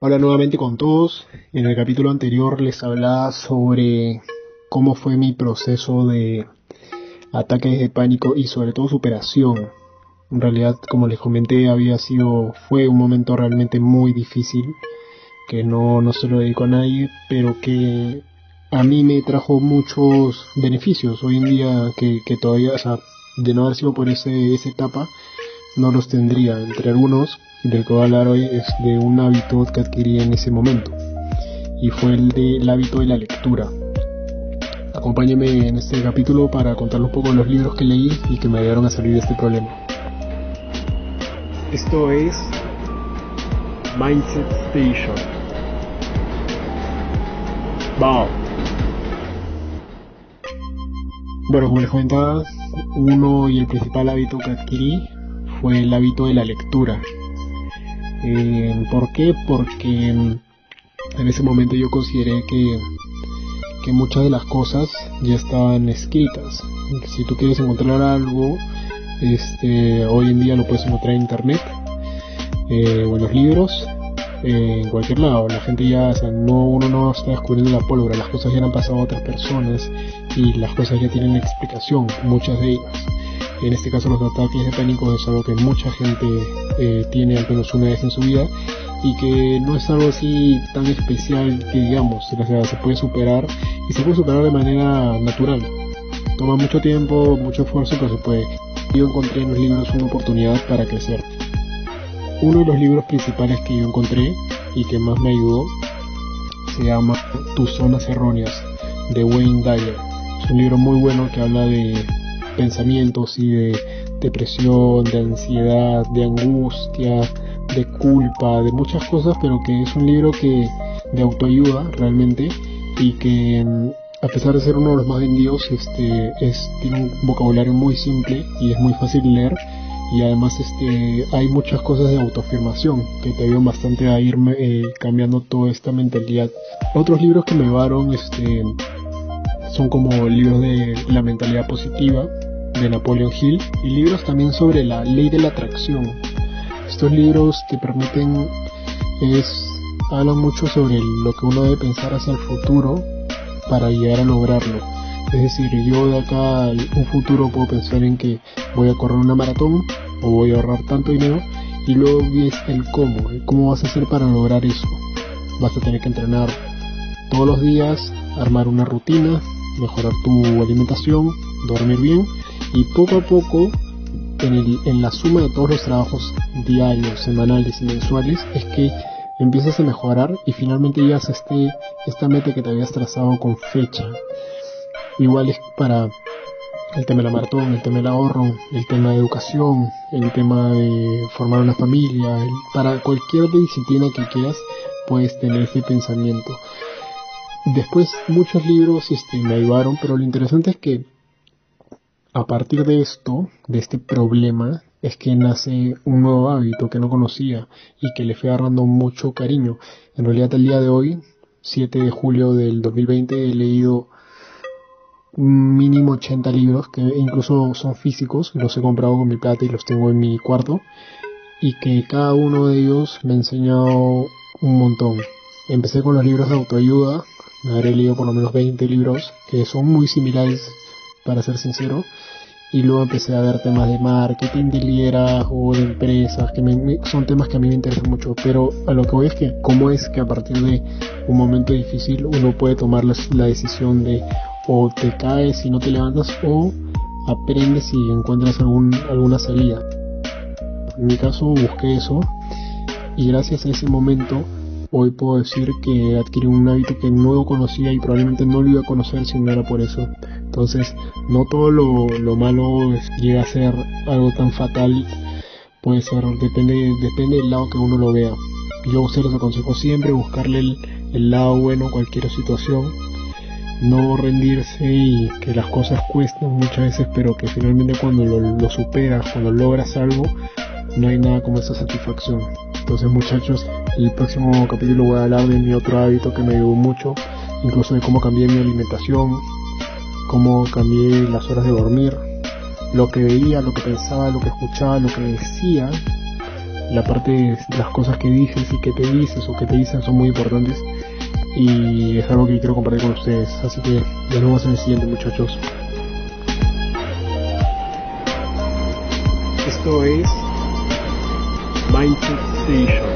Hola nuevamente con todos. En el capítulo anterior les hablaba sobre cómo fue mi proceso de ataques de pánico y sobre todo superación. En realidad, como les comenté, había sido, fue un momento realmente muy difícil, que no, no se lo dedico a nadie, pero que a mí me trajo muchos beneficios hoy en día que, que todavía, o sea, de no haber sido por ese, esa etapa, no los tendría. Entre algunos, del que voy a hablar hoy es de un hábito que adquirí en ese momento y fue el del hábito de la lectura. Acompáñenme en este capítulo para contarles un poco de los libros que leí y que me ayudaron a salir de este problema. Esto es Mindset Station. Wow. Bueno, como les comentaba, uno y el principal hábito que adquirí fue el hábito de la lectura. Eh, ¿Por qué? Porque en ese momento yo consideré que, que muchas de las cosas ya estaban escritas. Si tú quieres encontrar algo, este, hoy en día lo puedes encontrar en internet eh, o en los libros, eh, en cualquier lado. La gente ya, o sea, no, uno no está descubriendo la pólvora, las cosas ya han pasado a otras personas y las cosas ya tienen explicación, muchas de ellas. En este caso los ataques de pánico es algo que mucha gente eh, tiene al menos una vez en su vida y que no es algo así tan especial que digamos, o sea, se puede superar y se puede superar de manera natural. Toma mucho tiempo, mucho esfuerzo, pero se puede. Yo encontré en los libros una oportunidad para crecer. Uno de los libros principales que yo encontré y que más me ayudó se llama Tus zonas erróneas de Wayne Dyer. Es un libro muy bueno que habla de pensamientos y de depresión, de ansiedad, de angustia, de culpa, de muchas cosas, pero que es un libro que de autoayuda realmente y que a pesar de ser uno de los más vendidos, este es tiene un vocabulario muy simple y es muy fácil leer y además este hay muchas cosas de autoafirmación que te ayudan bastante a irme eh, cambiando toda esta mentalidad. Otros libros que me llevaron este son como libros de la mentalidad positiva de Napoleon Hill y libros también sobre la ley de la atracción. Estos libros te permiten es hablan mucho sobre lo que uno debe pensar hacia el futuro para llegar a lograrlo. Es decir, yo de acá un futuro puedo pensar en que voy a correr una maratón o voy a ahorrar tanto dinero y luego ves el cómo, cómo vas a hacer para lograr eso. Vas a tener que entrenar todos los días, armar una rutina, mejorar tu alimentación, dormir bien y poco a poco en, en, la suma de todos los trabajos diarios, semanales y mensuales es que empiezas a mejorar y finalmente llegas a este, esta meta que te habías trazado con fecha. Igual es para el tema de la maratón, el tema del ahorro, el tema de educación, el tema de formar una familia, para cualquier disciplina que quieras puedes tener ese pensamiento. Después muchos libros este, me ayudaron, pero lo interesante es que a partir de esto, de este problema, es que nace un nuevo hábito que no conocía y que le fui agarrando mucho cariño. En realidad el día de hoy, 7 de julio del 2020, he leído mínimo 80 libros que incluso son físicos, los he comprado con mi plata y los tengo en mi cuarto y que cada uno de ellos me ha enseñado un montón. Empecé con los libros de autoayuda, me habré leído por lo menos 20 libros que son muy similares para ser sincero y luego empecé a ver temas de marketing, de liderazgo, de empresas, que son temas que a mí me interesan mucho, pero a lo que voy es que cómo es que a partir de un momento difícil uno puede tomar la, la decisión de o te caes y no te levantas o aprendes y encuentras algún, alguna salida. En mi caso busqué eso y gracias a ese momento hoy puedo decir que adquirí un hábito que no conocía y probablemente no lo iba a conocer si no era por eso. Entonces, no todo lo, lo malo llega a ser algo tan fatal. Puede ser, depende, depende del lado que uno lo vea. Yo se los aconsejo siempre buscarle el, el lado bueno a cualquier situación. No rendirse y que las cosas cuesten muchas veces, pero que finalmente cuando lo, lo superas, cuando logras algo, no hay nada como esa satisfacción. Entonces muchachos, el próximo capítulo voy a hablar de mi otro hábito que me ayudó mucho, incluso de cómo cambié mi alimentación, cómo cambié las horas de dormir, lo que veía, lo que pensaba, lo que escuchaba, lo que decía, la parte de las cosas que dices y que te dices o que te dicen son muy importantes y es algo que quiero compartir con ustedes. Así que nos vemos en el siguiente muchachos. Esto es Mindset Station.